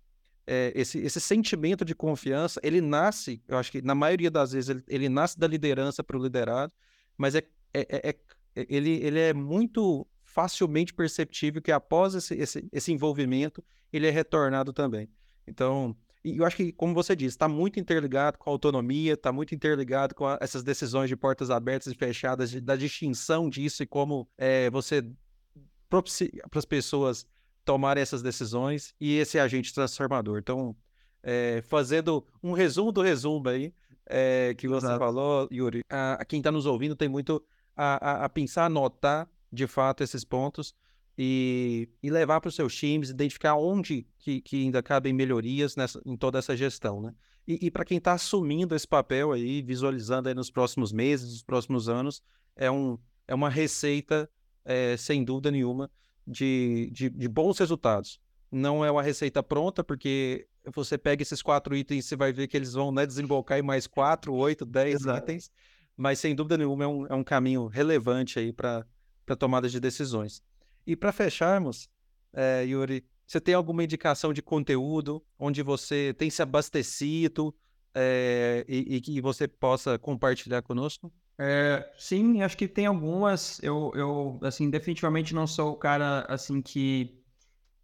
S1: esse, esse sentimento de confiança, ele nasce, eu acho que na maioria das vezes ele, ele nasce da liderança para o liderado, mas é, é, ele, ele é muito facilmente perceptível que após esse, esse, esse envolvimento, ele é retornado também. Então, e eu acho que, como você disse, está muito interligado com a autonomia, está muito interligado com a, essas decisões de portas abertas e fechadas, de, da distinção disso e como é, você propicia para as pessoas tomarem essas decisões e esse agente transformador. Então, é, fazendo um resumo do resumo aí é, que você Exato. falou, Yuri, a, a quem está nos ouvindo tem muito a, a, a pensar, anotar de fato esses pontos e, e levar para os seus times, identificar onde que, que ainda cabem melhorias nessa, em toda essa gestão, né? E, e para quem está assumindo esse papel aí, visualizando aí nos próximos meses, nos próximos anos, é, um, é uma receita, é, sem dúvida nenhuma, de, de, de, bons resultados. Não é uma receita pronta, porque você pega esses quatro itens e você vai ver que eles vão né, desembocar em mais quatro, oito, dez Exato. itens, mas sem dúvida nenhuma é um, é um caminho relevante aí para para tomada de decisões. E para fecharmos, é, Yuri, você tem alguma indicação de conteúdo onde você tem se abastecido é, e, e, que você possa compartilhar conosco?
S2: É, sim, acho que tem algumas. Eu, eu, assim, definitivamente não sou o cara, assim, que,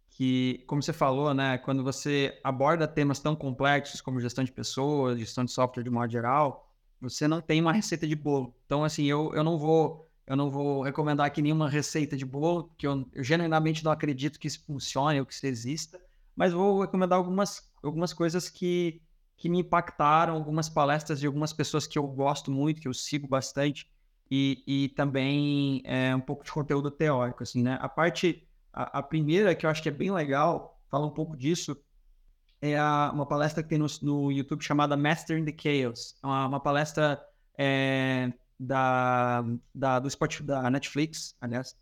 S2: que, como você falou, né, quando você aborda temas tão complexos como gestão de pessoas, gestão de software de modo geral, você não tem uma receita de bolo. Então, assim, eu, eu não vou eu não vou recomendar aqui nenhuma receita de bolo, que eu, eu genuinamente não acredito que isso funcione ou que isso exista, mas vou recomendar algumas, algumas coisas que, que me impactaram, algumas palestras de algumas pessoas que eu gosto muito, que eu sigo bastante, e, e também é, um pouco de conteúdo teórico, assim, né? A parte, a, a, primeira que eu acho que é bem legal, fala um pouco disso, é a, uma palestra que tem no, no YouTube chamada Mastering the Chaos. É uma, uma palestra é, da, da, do Spot, da Netflix, aliás,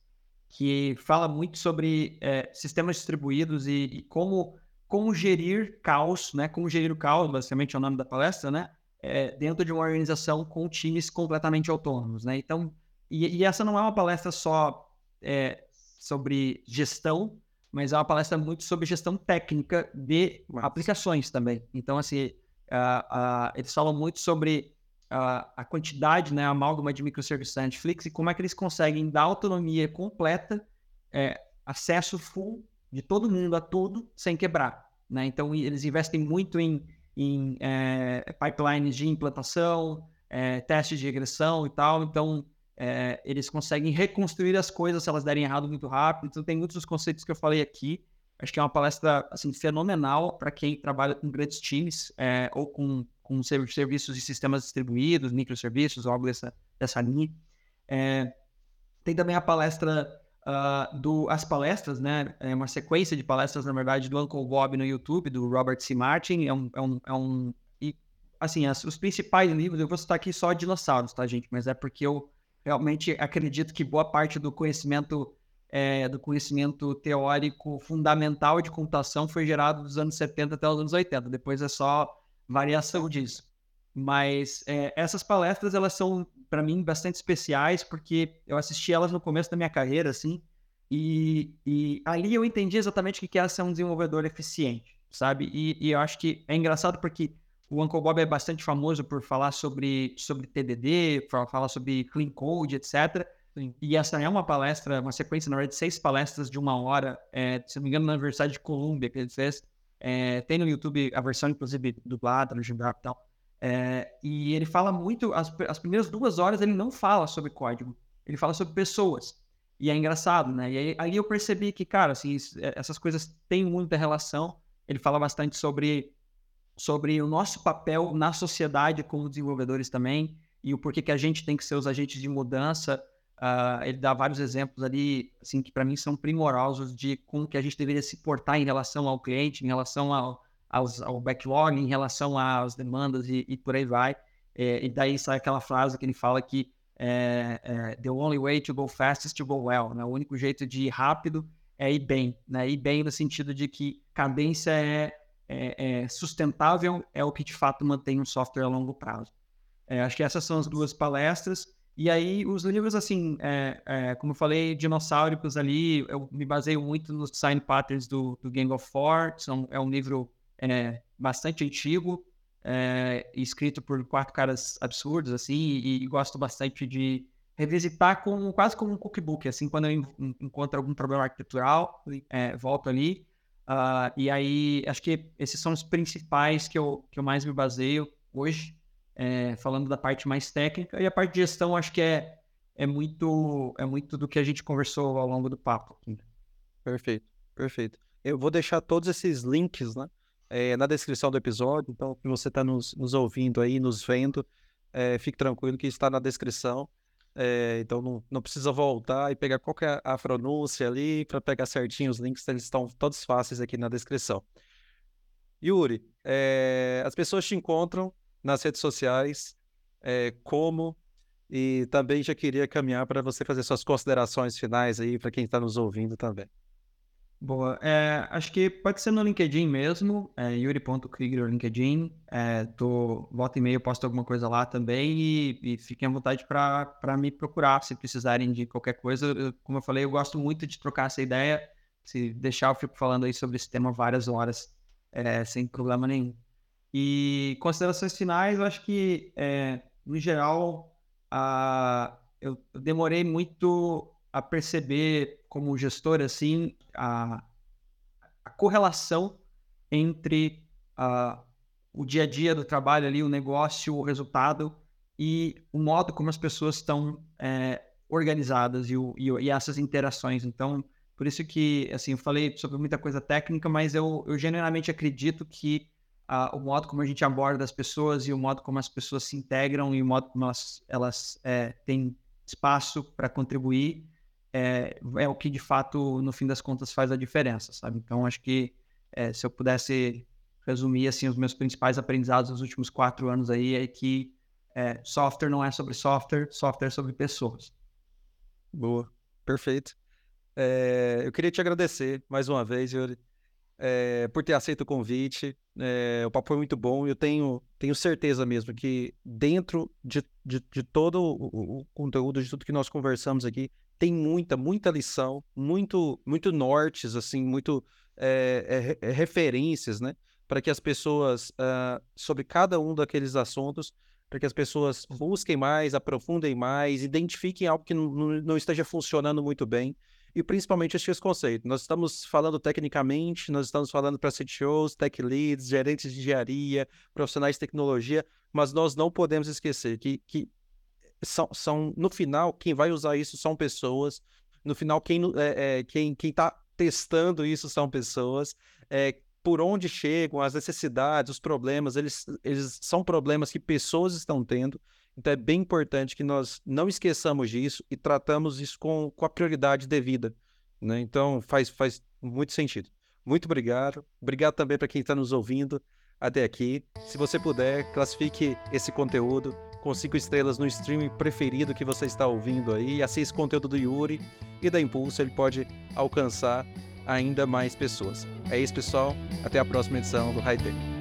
S2: que fala muito sobre é, sistemas distribuídos e, e, como, como gerir caos, né? Como gerir o caos, basicamente é o nome da palestra, né? É, dentro de uma organização com times completamente autônomos, né? Então, e, e essa não é uma palestra só é, sobre gestão, mas é uma palestra muito sobre gestão técnica de aplicações também. Então, assim, uh, uh, eles falam muito sobre a, a quantidade, né, a amálgama de microserviços da Netflix e como é que eles conseguem dar autonomia completa, é, acesso full de todo mundo a tudo sem quebrar. Né? Então, eles investem muito em, em é, pipelines de implantação, é, testes de regressão e tal. Então, é, eles conseguem reconstruir as coisas se elas derem errado muito rápido. Então, tem muitos dos conceitos que eu falei aqui. Acho que é uma palestra assim, fenomenal para quem trabalha com grandes times é, ou com com serviços de sistemas distribuídos, microserviços, algo dessa, dessa linha. É, tem também a palestra uh, do as palestras, né? É uma sequência de palestras, na verdade, do Uncle Bob no YouTube, do Robert C. Martin. É um, é um, é um e, assim, as, os principais livros, eu vou citar aqui só dinossauros, tá, gente? Mas é porque eu realmente acredito que boa parte do conhecimento é, do conhecimento teórico fundamental de computação foi gerado dos anos 70 até os anos 80. Depois é só variação disso. Mas é, essas palestras, elas são, para mim, bastante especiais, porque eu assisti elas no começo da minha carreira, assim, e, e ali eu entendi exatamente o que é ser um desenvolvedor eficiente, sabe? E, e, eu acho que é engraçado porque o Uncle Bob é bastante famoso por falar sobre, sobre TDD, falar sobre clean code, etc. Sim. E essa é uma palestra, uma sequência, na verdade, de seis palestras de uma hora, é, se não me engano, na Universidade de Colômbia, que ele fez. É, tem no YouTube a versão, inclusive, dublada, Gimbrap e tal. É, e ele fala muito, as, as primeiras duas horas ele não fala sobre código, ele fala sobre pessoas. E é engraçado, né? E aí, aí eu percebi que, cara, assim, é, essas coisas têm muita relação. Ele fala bastante sobre, sobre o nosso papel na sociedade como desenvolvedores também e o porquê que a gente tem que ser os agentes de mudança. Uh, ele dá vários exemplos ali, assim, que para mim são primorosos de como que a gente deveria se portar em relação ao cliente, em relação ao, aos, ao backlog, em relação às demandas e, e por aí vai. É, e daí sai aquela frase que ele fala que é, é, the only way to go fast is to go well. Né? O único jeito de ir rápido é ir bem. Né? Ir bem no sentido de que cadência é, é, é sustentável, é o que de fato mantém um software a longo prazo. Acho que essas são as duas palestras. E aí, os livros, assim, é, é, como eu falei, dinossáuricos ali, eu me baseio muito nos design patterns do, do Gang of Four. São, é um livro é, bastante antigo, é, escrito por quatro caras absurdos, assim, e, e, gosto bastante de revisitar com, quase como um cookbook, assim, quando eu encontro algum problema arquitetural, é, volto ali. Uh, e aí, acho que esses são os principais que eu, que eu mais me baseio hoje é, falando da parte mais técnica, e a parte de gestão acho que é, é, muito, é muito do que a gente conversou ao longo do papo.
S1: Perfeito, perfeito. Eu vou deixar todos esses links né, é, na descrição do episódio, então se você está nos, nos, ouvindo aí, nos vendo, é, fique tranquilo que está na descrição. É, então não, não precisa voltar e pegar qualquer a pronúncia ali para pegar certinho os links, eles estão todos fáceis aqui na descrição. Yuri, é, as pessoas te encontram nas redes sociais, é, como, e também já queria caminhar para você fazer suas considerações finais aí para quem está nos ouvindo também.
S2: Boa. É, acho que pode ser no LinkedIn mesmo, é, yuri.krieger LinkedIn. É, tô, volta e meia, posto alguma coisa lá também e, e fiquem à vontade para me procurar se precisarem de qualquer coisa. Eu, como eu falei, eu gosto muito de trocar essa ideia. Se deixar, eu fico falando aí sobre esse tema várias horas, é, sem problema nenhum. E considerações finais, eu acho que, é, no geral, a, eu, demorei muito a perceber, como gestor, assim, a, a correlação entre a, o dia a dia do trabalho ali, o negócio, o resultado e o modo como as pessoas estão é, organizadas e, o, e, e, essas interações. Então, por isso que, assim, eu falei sobre muita coisa técnica, mas eu, eu genuinamente acredito que o modo como a gente aborda as pessoas e o modo como as pessoas se integram e o modo como elas, elas é, têm espaço para contribuir é, é, o que de fato, no fim das contas, faz a diferença, sabe? Então, acho que é, se eu pudesse resumir assim os meus principais aprendizados nos últimos quatro anos aí é que é, software não é sobre software, software é sobre pessoas.
S1: Boa, perfeito. É, eu queria te agradecer mais uma vez, Yuri é, por ter aceito o convite. É, o papo foi muito bom. Eu tenho, tenho certeza mesmo que dentro de, de, de todo o, o, conteúdo, de tudo que nós conversamos aqui, tem muita, muita lição, muito, muito nortes, assim, muito é, referências, né? Para que as pessoas, uh, sobre cada um daqueles assuntos, para que as pessoas busquem mais, aprofundem mais, identifiquem algo que não, não esteja funcionando muito bem e principalmente esse conceito. Nós estamos falando tecnicamente, nós estamos falando para CTOs, tech leads, gerentes de engenharia, profissionais de tecnologia, mas nós não podemos esquecer que, que são, são, no final, quem vai usar isso são pessoas, no final, quem é, é, quem está testando isso são pessoas, é, por onde chegam, as necessidades, os problemas, eles, eles são problemas que pessoas estão tendo, então é bem importante que nós não esqueçamos disso e tratamos isso com, com a prioridade devida. Né? Então faz, faz muito sentido. Muito obrigado. Obrigado também para quem está nos ouvindo até aqui. Se você puder, classifique esse conteúdo com cinco estrelas no streaming preferido que você está ouvindo aí. Assista o conteúdo do Yuri e da Impulso, ele pode alcançar ainda mais pessoas. É isso, pessoal. Até a próxima edição do High Tech.